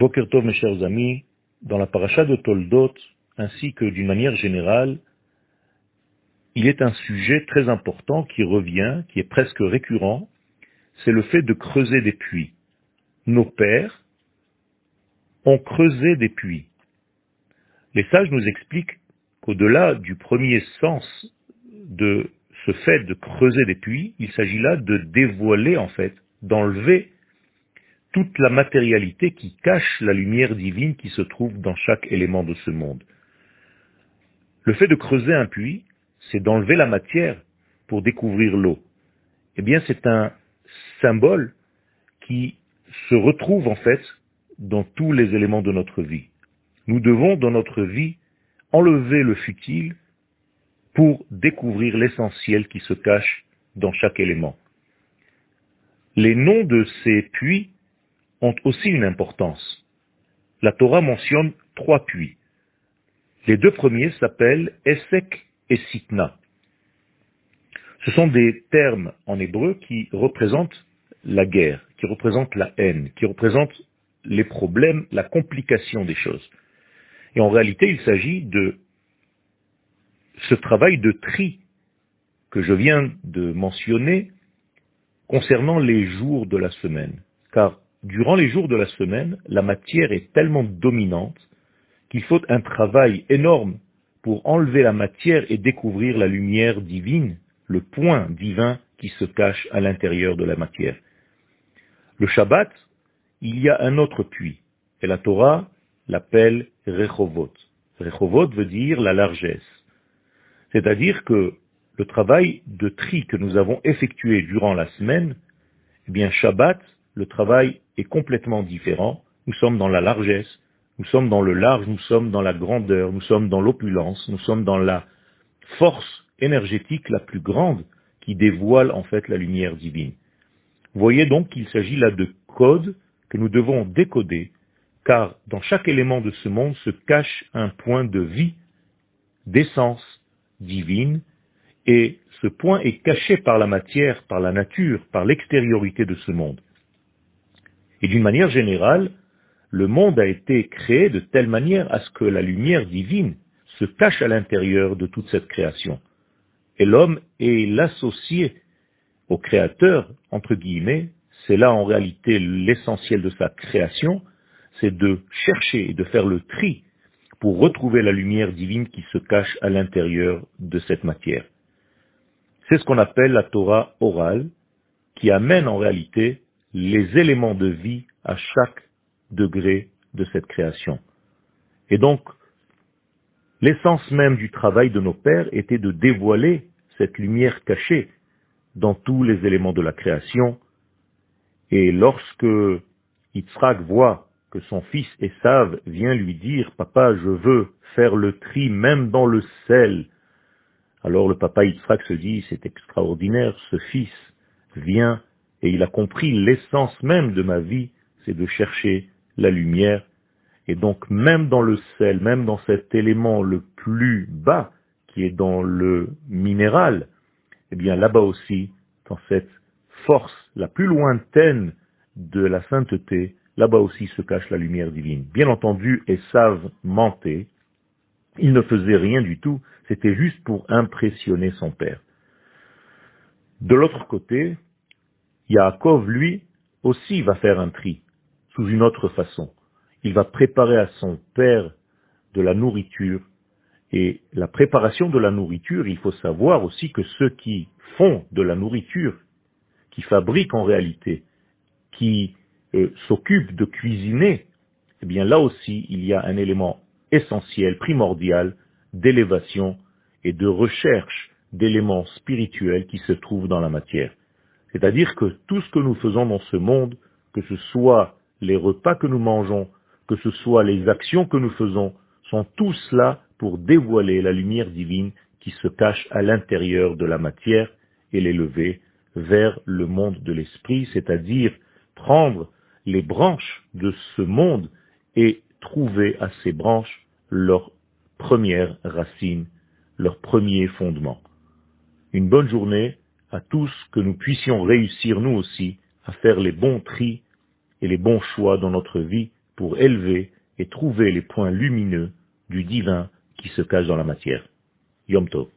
Bokertov, mes chers amis, dans la paracha de Toldot, ainsi que d'une manière générale, il est un sujet très important qui revient, qui est presque récurrent, c'est le fait de creuser des puits. Nos pères ont creusé des puits. Les sages nous expliquent qu'au-delà du premier sens de ce fait de creuser des puits, il s'agit là de dévoiler en fait, d'enlever toute la matérialité qui cache la lumière divine qui se trouve dans chaque élément de ce monde. Le fait de creuser un puits, c'est d'enlever la matière pour découvrir l'eau. Eh bien, c'est un symbole qui se retrouve en fait dans tous les éléments de notre vie. Nous devons, dans notre vie, enlever le futile pour découvrir l'essentiel qui se cache dans chaque élément. Les noms de ces puits ont aussi une importance. La Torah mentionne trois puits. Les deux premiers s'appellent Esek et Sitna. Ce sont des termes en hébreu qui représentent la guerre, qui représentent la haine, qui représentent les problèmes, la complication des choses. Et en réalité, il s'agit de ce travail de tri que je viens de mentionner concernant les jours de la semaine. Car durant les jours de la semaine, la matière est tellement dominante qu'il faut un travail énorme pour enlever la matière et découvrir la lumière divine, le point divin qui se cache à l'intérieur de la matière. Le Shabbat, il y a un autre puits, et la Torah l'appelle Rechovot. Rechovot veut dire la largesse. C'est-à-dire que le travail de tri que nous avons effectué durant la semaine, eh bien Shabbat, le travail est complètement différent. Nous sommes dans la largesse, nous sommes dans le large, nous sommes dans la grandeur, nous sommes dans l'opulence, nous sommes dans la force énergétique la plus grande qui dévoile en fait la lumière divine. Voyez donc qu'il s'agit là de codes que nous devons décoder, car dans chaque élément de ce monde se cache un point de vie, d'essence divine, et ce point est caché par la matière, par la nature, par l'extériorité de ce monde. Et d'une manière générale, le monde a été créé de telle manière à ce que la lumière divine se cache à l'intérieur de toute cette création. Et l'homme est l'associé au créateur, entre guillemets, c'est là en réalité l'essentiel de sa création, c'est de chercher et de faire le tri pour retrouver la lumière divine qui se cache à l'intérieur de cette matière. C'est ce qu'on appelle la Torah orale, qui amène en réalité les éléments de vie à chaque degré de cette création. Et donc, l'essence même du travail de nos pères était de dévoiler cette lumière cachée dans tous les éléments de la création. Et lorsque Yitzhak voit que son fils Esav vient lui dire, papa, je veux faire le tri même dans le sel, alors le papa Yitzhak se dit, c'est extraordinaire, ce fils vient et il a compris l'essence même de ma vie, c'est de chercher la lumière. Et donc même dans le sel, même dans cet élément le plus bas, qui est dans le minéral, eh bien là-bas aussi, dans cette force la plus lointaine de la sainteté, là-bas aussi se cache la lumière divine. Bien entendu, savent mentait, il ne faisait rien du tout, c'était juste pour impressionner son père. De l'autre côté, Yaakov, lui, aussi va faire un tri, sous une autre façon. Il va préparer à son père de la nourriture, et la préparation de la nourriture, il faut savoir aussi que ceux qui font de la nourriture, qui fabriquent en réalité, qui euh, s'occupent de cuisiner, eh bien là aussi, il y a un élément essentiel, primordial, d'élévation et de recherche d'éléments spirituels qui se trouvent dans la matière. C'est-à-dire que tout ce que nous faisons dans ce monde, que ce soit les repas que nous mangeons, que ce soit les actions que nous faisons, sont tous là pour dévoiler la lumière divine qui se cache à l'intérieur de la matière et l'élever vers le monde de l'esprit, c'est-à-dire prendre les branches de ce monde et trouver à ces branches leur première racine, leur premier fondement. Une bonne journée à tous, que nous puissions réussir nous aussi à faire les bons tris et les bons choix dans notre vie pour élever et trouver les points lumineux du divin qui se cache dans la matière. Yom Tov.